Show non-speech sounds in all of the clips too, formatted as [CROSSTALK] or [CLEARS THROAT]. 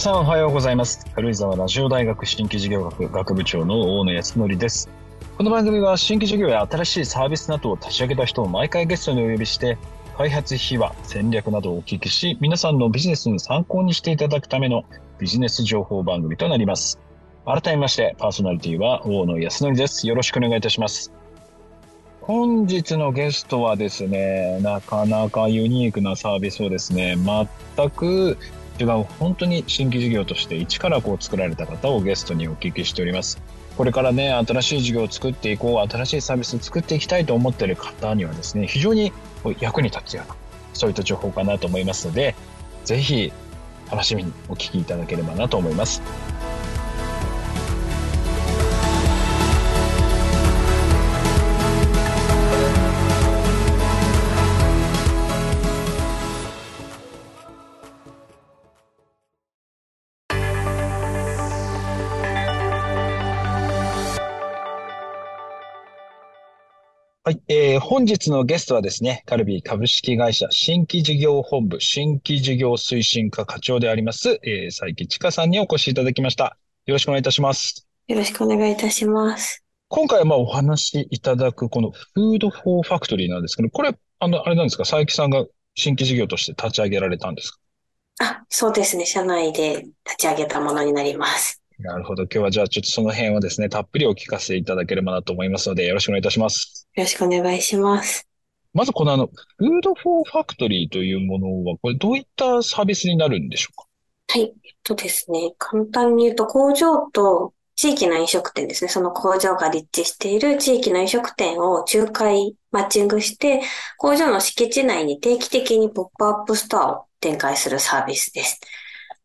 さんおはようございます。軽井沢ラジオ大学新規事業学学部長の大野康則です。この番組は新規事業や新しいサービスなどを立ち上げた人を毎回ゲストにお呼びして、開発秘話、戦略などをお聞きし、皆さんのビジネスに参考にしていただくためのビジネス情報番組となります。改めまして、パーソナリティは大野康則です。よろしくお願いいたします。本日のゲストはですね、なかなかユニークなサービスをですね、全く違う本当に新規事業として一からこう作られた方をゲストにお聞きしております。これからね、新しい事業を作っていこう、新しいサービスを作っていきたいと思っている方にはですね、非常に役に立つような、そういった情報かなと思いますので、ぜひ楽しみにお聞きいただければなと思います。はい、えー、本日のゲストはですね、カルビー株式会社新規事業本部新規事業推進課課長であります、えー、佐伯千佳さんにお越しいただきました。よろしくお願いいたします。よろしくお願いいたします。今回はまあお話しいただくこの Food for Factory なんですけど、これ、あの、あれなんですか、佐伯さんが新規事業として立ち上げられたんですか？あ、そうですね。社内で立ち上げたものになります。なるほど。今日はじゃあちょっとその辺はですね、たっぷりお聞かせいただければなと思いますので、よろしくお願いいたします。よろしくお願いします。まずこのあの、 Food for Factory というものは、これどういったサービスになるんでしょうか？はい。えっとですね、簡単に言うと工場と地域の飲食店ですね。その工場が立地している地域の飲食店を仲介、マッチングして、工場の敷地内に定期的にポップアップストアを展開するサービスです。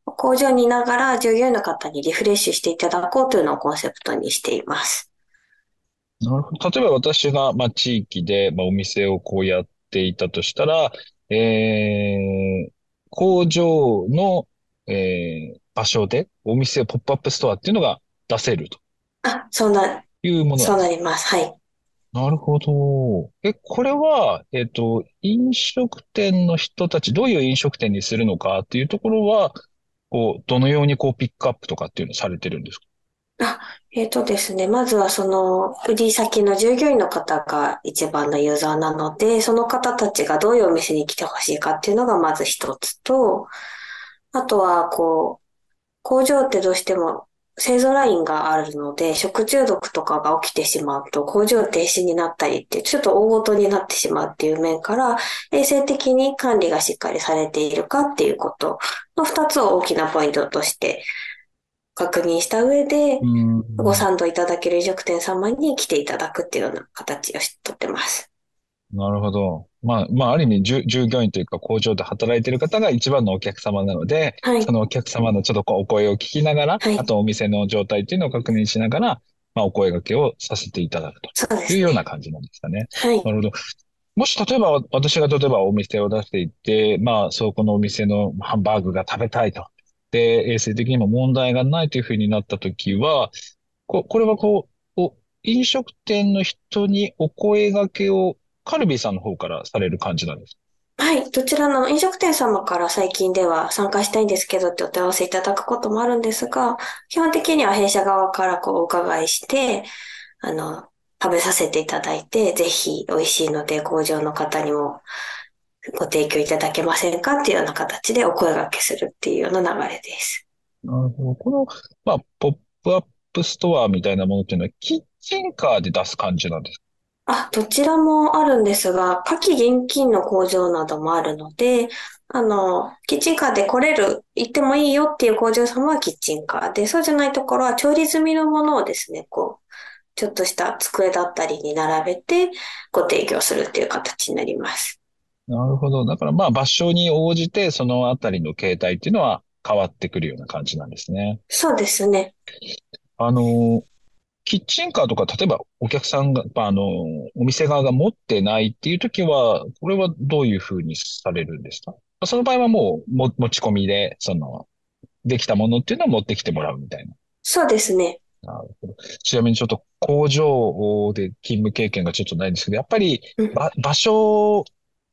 工場にいながら従業員の方にリフレッシュしていただこうというのをコンセプトにしています。なるほど。例えば私が、まあ、地域で、まあ、お店をこうやっていたとしたら、えー、工場の、えー、場所でお店ポップアップストアっていうのが出せるとあ、そうな、いうものそうなんですなります。はい。なるほど。え、これは、えっと、飲食店の人たち、どういう飲食店にするのかっていうところは、こう、どのようにこうピックアップとかっていうのをされてるんですか？えっとですね、まずはその、売り先の従業員の方が一番のユーザーなので、その方たちがどういうお店に来てほしいかっていうのがまず一つと、あとは、こう、工場ってどうしても製造ラインがあるので、食中毒とかが起きてしまうと工場停止になったりって、ちょっと大ごとになってしまうっていう面から、衛生的に管理がしっかりされているかっていうことの二つを大きなポイントとして確認した上で、うん。ご賛同いただける飲食店様に来ていただくっていうような形をとってます。なるほど。まあ、まあ、ある意味、従従業員というか工場で働いている方が一番のお客様なので、はいそ。のお客様のちょっとこうお声を聞きながら、はいあとお店の状態っていうのを確認しながら、まあ、お声掛けをさせていただくというようね。な感じなんですかね。はい。なるほど。もし例えば、私が例えばお店を出していって、まあ、そこのお店のハンバーグが食べたいと。で、衛生的にも問題がないというふうになったときは、こ、これはこう、飲食店の人にお声掛けをカルビーさんの方からされる感じなんですはい。どちらの飲食店様から最近では参加したいんですけどってお問い合わせいただくこともあるんですが、基本的には弊社側からこうお伺いして、あの、食べさせていただいて、ぜひ美味しいので工場の方にもご提供いただけませんかっていうような形でお声掛けするっていうような流れです。なるほど。この、まあ、ポップアップストアみたいなものっていうのは、キッチンカーで出す感じなんですか？あ、どちらもあるんですが、火気厳禁の工場などもあるので、あの、キッチンカーで来れる、行ってもいいよっていう工場様はキッチンカーで、そうじゃないところは調理済みのものをですね、こう、ちょっとした机だったりに並べてご提供するっていう形になります。なるほど。だからまあ場所に応じてそのあたりの形態っていうのは変わってくるような感じなんですね。そうですね。あの、キッチンカーとか、例えばお客さんが、まああの、お店側が持ってないっていう時は、これはどういうふうにされるんですか？その場合はもうも持ち込みで、その、できたものっていうのを持ってきてもらうみたいな。そうですね。なるほど。ちなみにちょっと工場で勤務経験がちょっとないんですけど、やっぱりうんば場所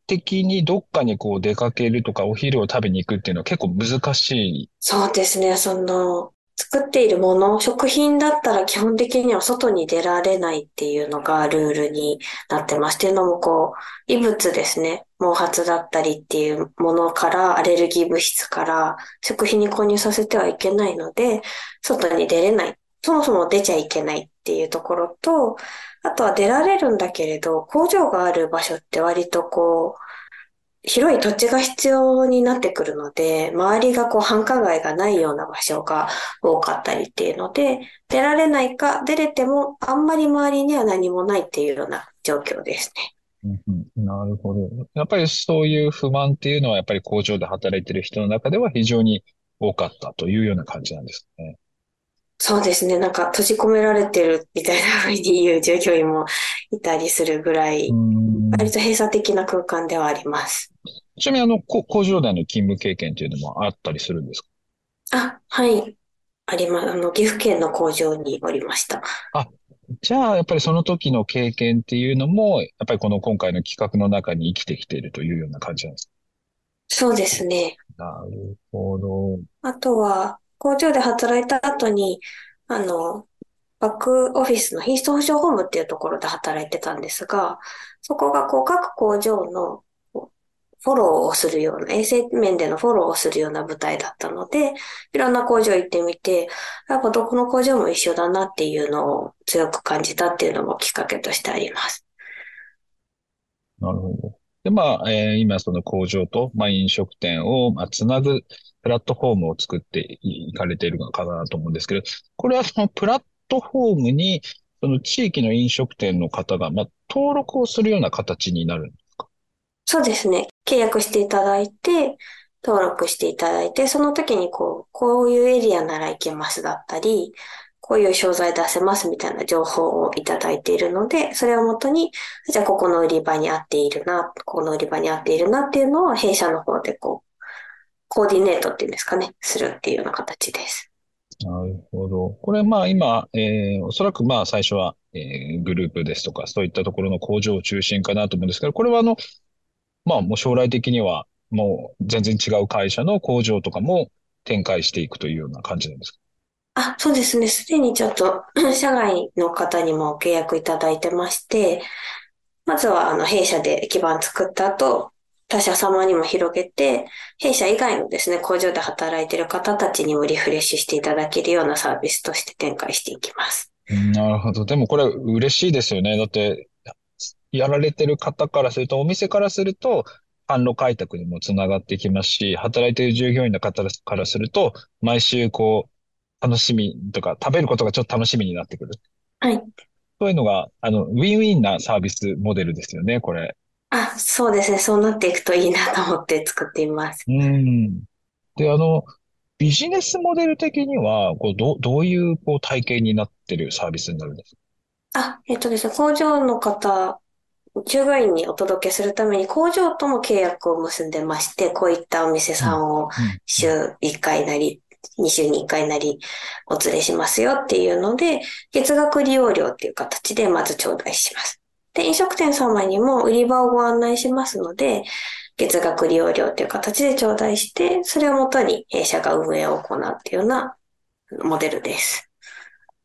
的にどっかにこう出かけるとかお昼を食べに行くっていうのは結構難しい。そうですね。その、作っているもの、食品だったら基本的には外に出られないっていうのがルールになってます。っていうのもこう、異物ですね。毛髪だったりっていうものから、アレルギー物質から食品に混入させてはいけないので、外に出れない。そもそも出ちゃいけないっていうところと、あとは出られるんだけれど、工場がある場所って割とこう、広い土地が必要になってくるので、周りがこう繁華街がないような場所が多かったりっていうので、出られないか、出れてもあんまり周りには何もないっていうような状況ですね。うん、なるほど。やっぱりそういう不満っていうのは、やっぱり工場で働いてる人の中では非常に多かったというような感じなんですね。そうですね。なんか閉じ込められてるみたいな風に言う従業員もいたりするぐらい、割と閉鎖的な空間ではあります。ちなみにあの、工場での勤務経験っていうのもあったりするんですか？あ、はい。あります。あの、岐阜県の工場におりました。あ、じゃあ、やっぱりその時の経験っていうのも、やっぱりこの今回の企画の中に生きてきているというような感じなんですか？そうですね。なるほど。あとは、工場で働いた後に、あの、バックオフィスの品質保証本部っていうところで働いてたんですが、そこがこう各工場のフォローをするような、衛生面でのフォローをするような舞台だったので、いろんな工場行ってみて、やっぱどこの工場も一緒だなっていうのを強く感じたっていうのもきっかけとしてあります。なるほど。で、まあ、えー、今その工場と、まあ、飲食店を、まあ、つなぐプラットフォームを作っていかれているのかなと思うんですけど、これはそのプラットフォームに、その地域の飲食店の方が、まあ、登録をするような形になるんですか？そうですね。契約していただいて、登録していただいて、その時にこう、こういうエリアなら行けますだったり、こういう商材出せますみたいな情報をいただいているので、それをもとに、じゃあここの売り場に合っているな、ここの売り場に合っているなっていうのを弊社の方でこう、コーディネートっていうんですかね、するっていうような形です。なるほど。これまあ今、えー、おそらくまあ最初は、えー、グループですとか、そういったところの工場を中心かなと思うんですけど、これはあの、まあもう将来的にはもう全然違う会社の工場とかも展開していくというような感じなんですか？あ、そうですね。すでにちょっと [CLEARS THROAT] 社外の方にも契約いただいてまして、まずはあの弊社で基盤作った後、他社様にも広げて、弊社以外のですね、工場で働いている方たちにもリフレッシュしていただけるようなサービスとして展開していきます。なるほど。でもこれ嬉しいですよね。だって、やられてる方からすると、お店からすると、販路開拓にもつながってきますし、働いている従業員の方からすると、毎週こう、楽しみとか、食べることがちょっと楽しみになってくる。はい。そういうのが、あの、ウィンウィンなサービスモデルですよね、これ。あ、そうですね。そうなっていくといいなと思って作っています。うん。で、あの、ビジネスモデル的には、こうどどういうこう体系になってるサービスになるんですか？あ、えっとですね、工場の方従業員にお届けするために工場とも契約を結んでまして、こういったお店さんを週1回なり、2週に1回なりお連れしますよっていうので、月額利用料っていう形でまず頂戴します。で、飲食店様にも売り場をご案内しますので、月額利用料っていう形で頂戴して、それをもとに弊社が運営を行うっていうようなモデルです。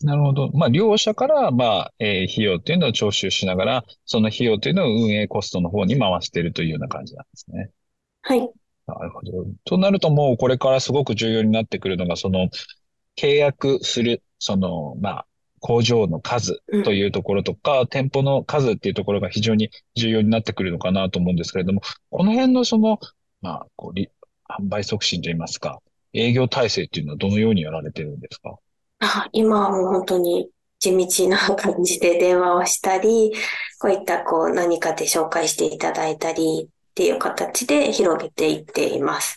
なるほど。まあ、両者から、まあ、えー、費用っていうのを徴収しながら、その費用っていうのを運営コストの方に回しているというような感じなんですね。はい。なるほど。となるともうこれからすごく重要になってくるのが、その、契約する、その、まあ、工場の数というところとか、うん、店舗の数っていうところが非常に重要になってくるのかなと思うんですけれども、この辺のその、まあ、こう、販売促進といいますか、営業体制っていうのはどのようにやられてるんですか？あ今はもう本当に地道な感じで電話をしたり、こういったこう何かで紹介していただいたりっていう形で広げていっています。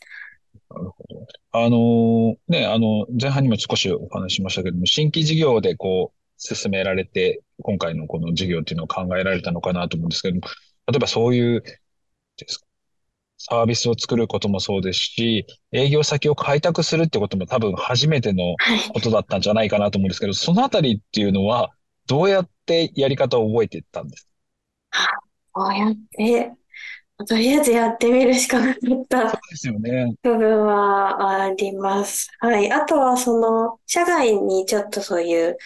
なるほど。あのね、あの、前半にも少しお話ししましたけども、新規事業でこう、進められて、今回のこの事業っていうのを考えられたのかなと思うんですけども、例えばそういう、サービスを作ることもそうですし、営業先を開拓するってことも多分初めてのことだったんじゃないかなと思うんですけど、そのあたりっていうのは、どうやってやり方を覚えていったんですか？こうやって、とりあえずやってみるしかなかったですよね。部分はあります。はい。あとは、その、社外にちょっとそういう、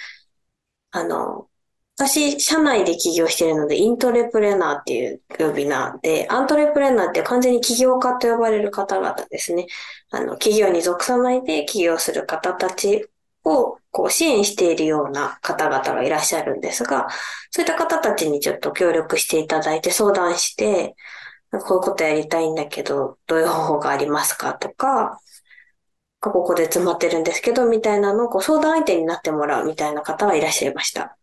あの、私、社内で起業してるので、イントレプレナーっていう呼び名で、アントレプレナーって完全に起業家と呼ばれる方々ですね。あの、企業に属さないで起業する方たちを、こう、支援しているような方々がいらっしゃるんですが、そういった方たちにちょっと協力していただいて相談して、こういうことやりたいんだけど、どういう方法がありますかとか、ここで詰まってるんですけど、みたいなのをこう相談相手になってもらうみたいな方はいらっしゃいました。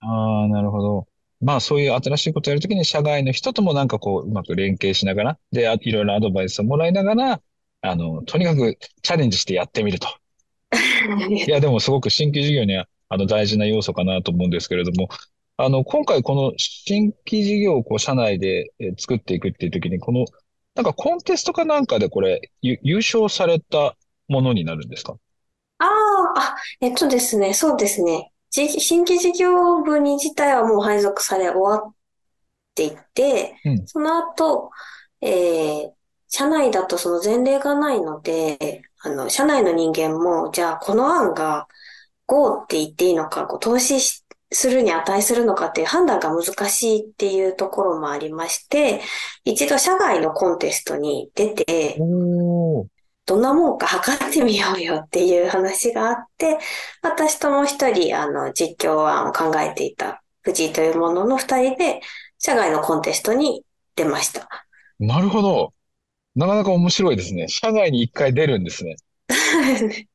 ああ、なるほど。まあそういう新しいことをやるときに社外の人ともなんかこううまく連携しながら、で、あいろいろアドバイスをもらいながら、あの、とにかくチャレンジしてやってみると。[LAUGHS] いや、でもすごく新規事業には、あの、大事な要素かなと思うんですけれども、あの、今回この新規事業をこう、社内でえー作っていくっていう時に、この、なんかコンテストかなんかでこれ、ゆ優勝されたものになるんですか？ああ、あ、えっとですね、そうですね。じ新規事業部に自体はもう配属され終わっていて、うんその後、えー社内だとその前例がないので、あの、社内の人間も、じゃあこの案が GO って言っていいのか、こう投資しするに値するのかっていう判断が難しいっていうところもありまして、一度社外のコンテストに出て。どんなもんか測ってみようよっていう話があって、私ともう一人、あの、実況案を考えていた藤井というものの二人で、社外のコンテストに出ました。なるほど。なかなか面白いですね。社外に一回出るんですね。[LAUGHS]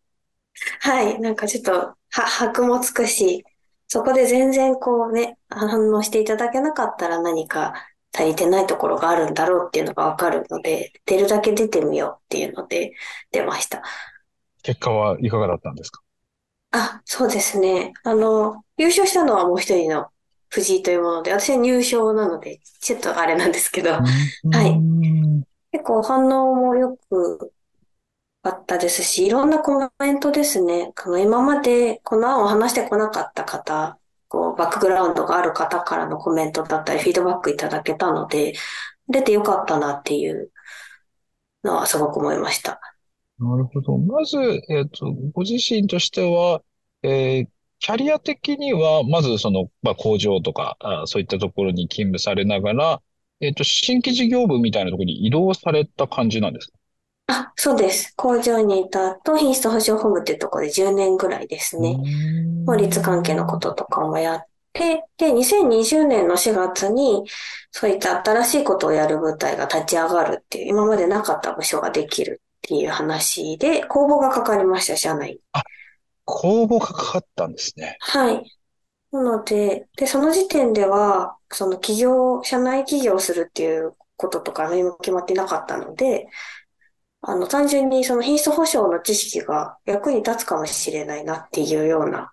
はい、なんかちょっと、は、箔もつくし、そこで全然こうね、反応していただけなかったら何か足りてないところがあるんだろうっていうのがわかるので、出るだけ出てみようっていうので出ました。結果はいかがだったんですか？あ、そうですね。あの、優勝したのはもう一人の藤井というもので、私は入賞なので、ちょっとあれなんですけど、はいうん結構反応もよくあったですし、いろんなコメントですね。この今までこの案を話してこなかった方、こう、バックグラウンドがある方からのコメントだったり、フィードバックいただけたので、出てよかったなっていうのはすごく思いました。なるほど。まず、えっと、ご自身としては、えーキャリア的には、まずその、まあ、工場とか、あそういったところに勤務されながら、えっと、新規事業部みたいなところに移動された感じなんですか？あ、そうです。工場にいた後、品質保証本部っていうところで10年ぐらいですね。法律関係のこととかもやって、で、2020年の4月に、そういった新しいことをやる部隊が立ち上がるっていう、今までなかった部署ができるっていう話で、公募がかかりました、社内に。公募がかかったんですね。はい。なので、で、その時点では、その企業、社内起業するっていうこととか何も決まってなかったので、あの、単純にその品質保証の知識が役に立つかもしれないなっていうような、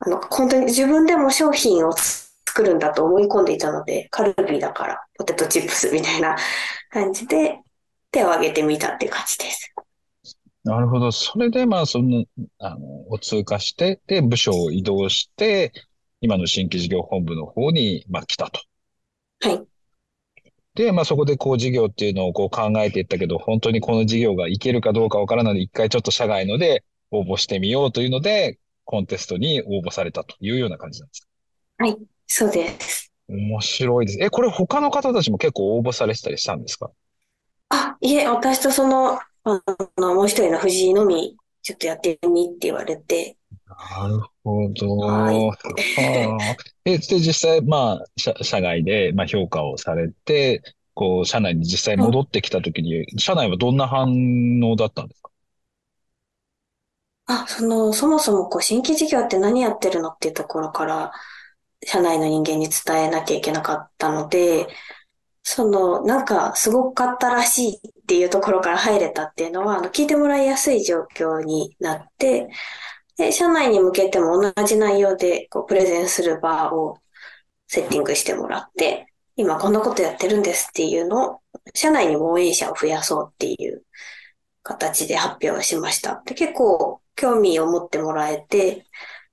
あの、本当に自分でも商品を作るんだと思い込んでいたので、カルビーだからポテトチップスみたいな感じで手を挙げてみたっていう感じです。なるほど。それで、まあ、その、あの、を通過して、で、部署を移動して、今の新規事業本部の方に、まあ、来たと。はい。で、まあ、そこでこう事業っていうのをこう考えていったけど、本当にこの事業がいけるかどうかわからないので、一回ちょっと社外ので応募してみようというので、コンテストに応募されたというような感じなんですか？はい。そうです。面白いです。え、これ他の方たちも結構応募されてたりしたんですか？あ、いえ、私とその、あの、もう一人の藤井のみ、ちょっとやってみって言われて、なるほど。はいはあ。え、で、実際、まあ、社、社外で、まあ、評価をされて、こう、社内に実際戻ってきたときに、社内はどんな反応だったんですか？あ、その、そもそもこう、新規事業って何やってるのっていうところから、社内の人間に伝えなきゃいけなかったので、その、なんか、すごかったらしいっていうところから入れたっていうのは、あの、聞いてもらいやすい状況になって、で、社内に向けても同じ内容で、こう、プレゼンする場をセッティングしてもらって、今こんなことやってるんですっていうのを、社内に応援者を増やそうっていう形で発表しました。で、結構興味を持ってもらえて、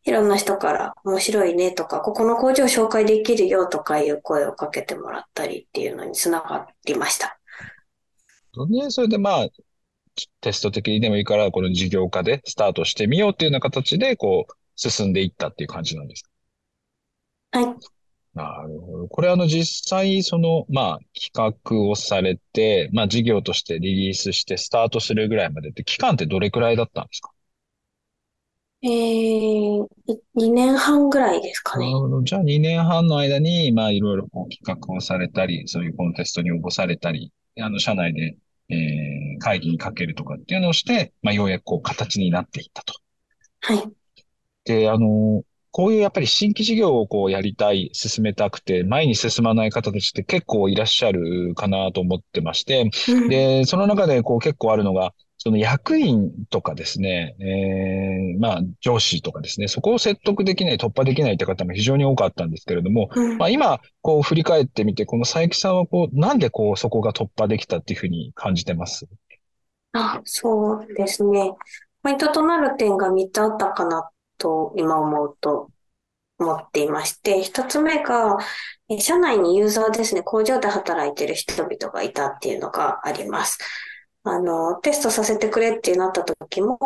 いろんな人から面白いねとか、ここの工場紹介できるよとかいう声をかけてもらったりっていうのにつながりました。ね、それでまあ、テスト的にでもいいから、この事業化でスタートしてみようっていうような形で、こう、進んでいったっていう感じなんですか？はい。なるほど。これあの実際その、まあ企画をされて、まあ事業としてリリースしてスタートするぐらいまでって期間ってどれくらいだったんですか？えー、2年半ぐらいですかね。なるほど。じゃあ2年半の間に、まあいろいろ企画をされたり、そういうコンテストに応募されたり、あの社内で、えー、会議にかけるとかっていうのをして、まあようやくこう形になっていったと。はい。で、あの、こういうやっぱり新規事業をこうやりたい、進めたくて、前に進まない方たちって結構いらっしゃるかなと思ってまして、で、その中でこう結構あるのが、その役員とかですね、えー、まあ上司とかですね、そこを説得できない、突破できないって方も非常に多かったんですけれども、まあ今、こう振り返ってみて、この佐伯さんはこう、なんでこうそこが突破できたっていうふうに感じてます？あ、そうですね。ポイントとなる点が3つあったかなと今思うと思っていまして、一つ目が、社内にユーザーですね、工場で働いている人々がいたっていうのがあります。あの、テストさせてくれってなった時も、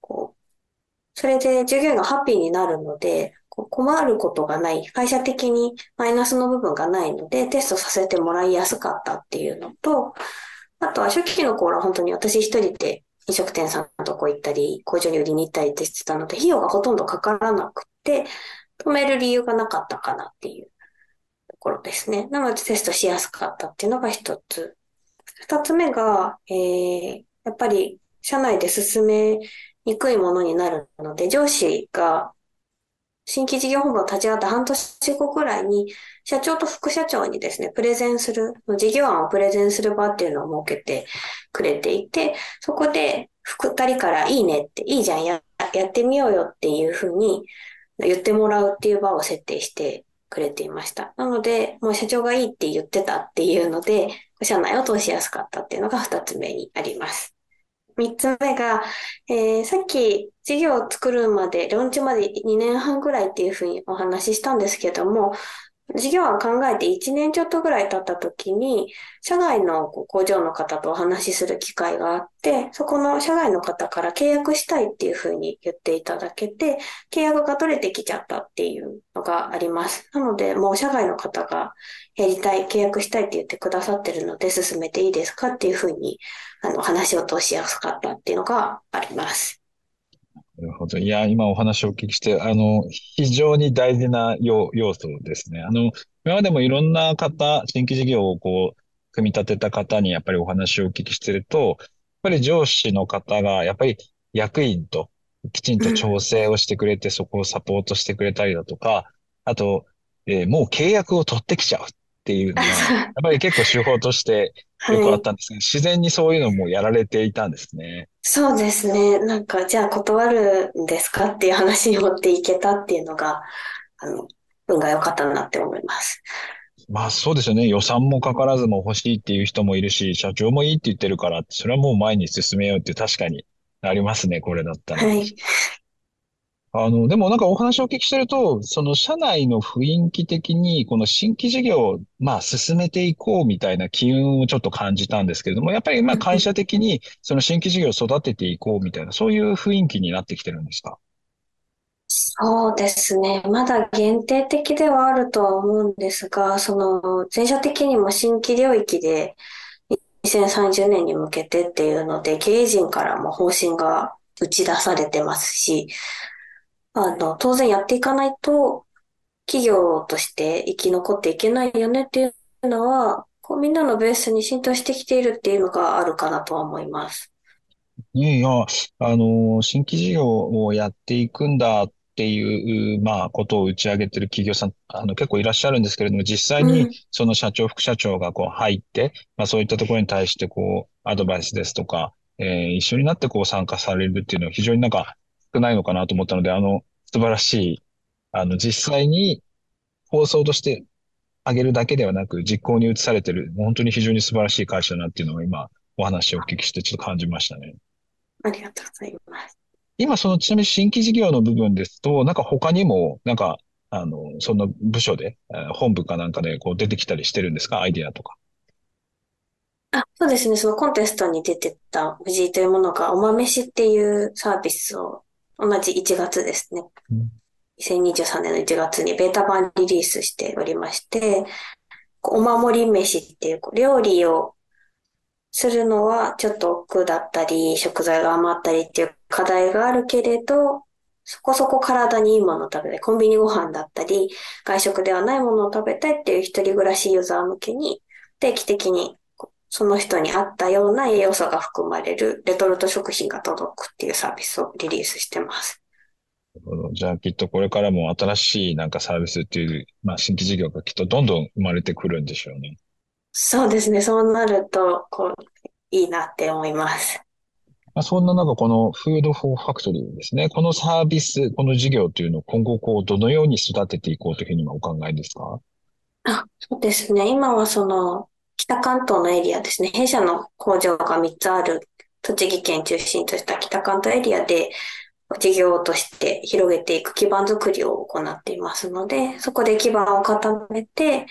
こう、それで従業員がハッピーになるので、困ることがない、会社的にマイナスの部分がないので、テストさせてもらいやすかったっていうのと、あとは初期の頃は本当に私一人で飲食店さんのとこ行ったり、工場に売りに行ったりってしてたので、費用がほとんどかからなくて、止める理由がなかったかなっていうところですね。なのでテストしやすかったっていうのが一つ。二つ目が、えー、やっぱり社内で進めにくいものになるので、上司が新規事業本部を立ち上がった半年後くらいに、社長と副社長にですね、プレゼンする、事業案をプレゼンする場っていうのを設けてくれていて、そこで二人からいいねって、いいじゃん、や、やってみようよっていうふうに言ってもらうっていう場を設定してくれていました。なので、もう社長がいいって言ってたっていうので、社内を通しやすかったっていうのが二つ目にあります。三つ目が、えー、さっき事業を作るまで、ローンチまで2年半ぐらいっていうふうにお話ししたんですけども、事業は考えて1年ちょっとぐらい経った時に、社外の工場の方とお話しする機会があって、そこの社外の方から契約したいっていうふうに言っていただけて、契約が取れてきちゃったっていうのがあります。なので、もう社外の方がやりたい、契約したいって言ってくださってるので、進めていいですかっていうふうに、あの、話を通しやすかったっていうのがあります。なるほど。いや、今お話をお聞きして、あの、非常に大事な要要素ですね。あの、今までもいろんな方、新規事業をこう、組み立てた方にやっぱりお話をお聞きしてると、やっぱり上司の方が、やっぱり役員ときちんと調整をしてくれて、そこをサポートしてくれたりだとか、あと、えー、もう契約を取ってきちゃうていうのは、[LAUGHS] やっぱり結構手法としてよくあったんですけど、はい、自然にそういうのもやられていたんですね。そうですね。なんか、じゃあ断るんですかっていう話に持っていけたっていうのが、あの、運が良かったなって思います。まあそうですよね。予算もかからずも欲しいっていう人もいるし、社長もいいって言ってるから、それはもう前に進めようって確かにありますね、これだったら。はい。あの、でもなんかお話をお聞きしてると、その社内の雰囲気的に、この新規事業を、まあ、進めていこうみたいな機運をちょっと感じたんですけれども、やっぱりまあ会社的に、その新規事業を育てていこうみたいな、そういう雰囲気になってきてるんですか？そうですね。まだ限定的ではあるとは思うんですが、その、全社的にも新規領域で、2030年に向けてっていうので、経営陣からも方針が打ち出されてますし、あの、当然やっていかないと、企業として生き残っていけないよねっていうのは、こうみんなのベースに浸透してきているっていうのがあるかなとは思います。いや、あの、新規事業をやっていくんだっていう、まあ、ことを打ち上げてる企業さん、あの、結構いらっしゃるんですけれども、実際にその社長、副社長がこう入って、まあ、そういったところに対してこう、アドバイスですとか、えー、一緒になってこう参加されるっていうのは非常になんか少ないのかなと思ったので、あの、素晴らしい、あの、実際に放送としてあげるだけではなく、実行に移されてる、本当に非常に素晴らしい会社だなっていうのを今、お話をお聞きしてちょっと感じましたね。ありがとうございます。今そのちなみに新規事業の部分ですと、なんか他にも、なんか、あの、その部署で、本部かなんかでこう出てきたりしてるんですか？アイディアとか。あ、そうですね。そのコンテストに出てた藤井というものが、おまめしっていうサービスを同じ1月ですね。うん、2023年の1月にベータ版リリースしておりまして、お守り飯っていう料理をするのはちょっと億劫だったり、食材が余ったりっていう課題があるけれど、そこそこ体にいいものを食べたい。コンビニご飯だったり、外食ではないものを食べたいっていう一人暮らしユーザー向けに、定期的にその人に合ったような栄養素が含まれるレトルト食品が届くっていうサービスをリリースしてます。じゃあきっとこれからも新しいなんかサービスっていう、まあ新規事業がきっとどんどん生まれてくるんでしょうね。そうですね。そうなると、こう、いいなって思います。まあ、そんな中、この Food for Factory ですね。このサービス、この事業というのを今後、こう、どのように育てていこうというふうにお考えですか？あ、そうですね。今はその、北関東のエリアですね。弊社の工場が3つある栃木県中心とした北関東エリアで事業として広げていく基盤づくりを行っていますので、そこで基盤を固めて、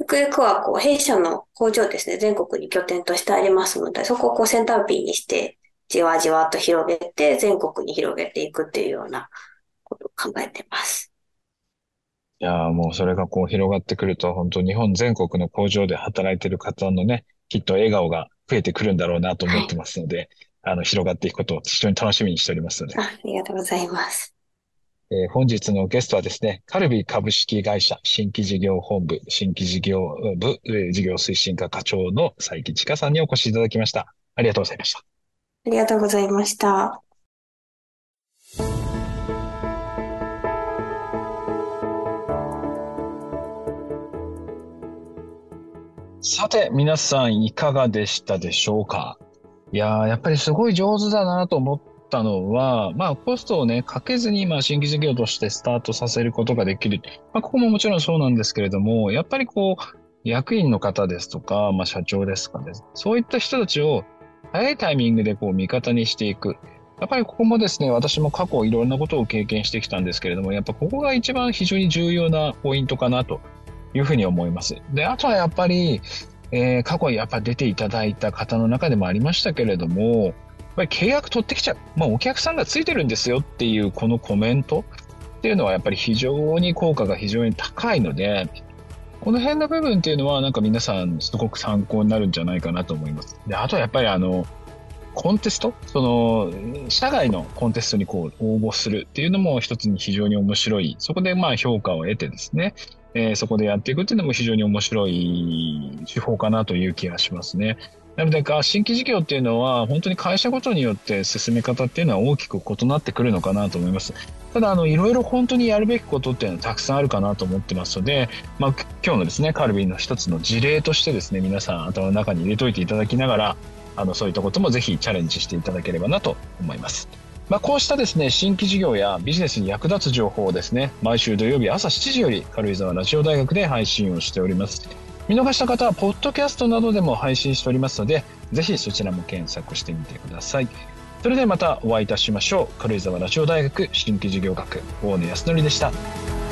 ゆくゆくはこう弊社の工場ですね、全国に拠点としてありますので、そこをこうセンターピンにして、じわじわと広げて、全国に広げていくっていうようなことを考えています。いやもうそれがこう広がってくると、本当日本全国の工場で働いている方のね、きっと笑顔が増えてくるんだろうなと思ってますので、はい、あの、広がっていくことを非常に楽しみにしておりますので。あありがとうございます。えー、本日のゲストはですね、カルビー株式会社新規事業本部、新規事業部、えー、事業推進課課長の佐伯千佳さんにお越しいただきました。ありがとうございました。ありがとうございました。さて、皆さんいかがでしたでしょうか？いや、やっぱりすごい上手だなと思ったのは、まあ、コストをね、かけずに、まあ、新規事業としてスタートさせることができる。まあ、ここももちろんそうなんですけれども、やっぱりこう、役員の方ですとか、まあ、社長ですとかね、そういった人たちを早いタイミングでこう味方にしていく。やっぱりここもですね、私も過去いろんなことを経験してきたんですけれども、やっぱここが一番非常に重要なポイントかなというふうに思います。で、あとはやっぱり、えー、過去やっぱ出ていただいた方の中でもありましたけれども、やっぱり契約取ってきちゃう。まあ、お客さんがついてるんですよっていうこのコメントっていうのはやっぱり非常に効果が非常に高いので、この辺の部分っていうのはなんか皆さんすごく参考になるんじゃないかなと思います。で、あとはやっぱりあの、コンテスト？その、社外のコンテストにこう応募するっていうのも一つに非常に面白い。そこでまあ評価を得てですね、えー、そこでやっていくっていうのも非常に面白い手法かなという気がしますね。なので、新規事業っていうのは、本当に会社ごとによって進め方っていうのは大きく異なってくるのかなと思います。ただ、あの、いろいろ本当にやるべきことっていうのはたくさんあるかなと思ってますので、まあ、今日のですね、カルビンの一つの事例としてですね、皆さん頭の中に入れといていただきながら、あの、そういったこともぜひチャレンジしていただければなと思います。まあ、こうしたですね、新規事業やビジネスに役立つ情報をですね、毎週土曜日朝7時より軽井沢ラジオ大学で配信をしております。見逃した方は、ポッドキャストなどでも配信しておりますので、ぜひそちらも検索してみてください。それではまたお会いいたしましょう。軽井沢ラジオ大学新規事業学、大野康則でした。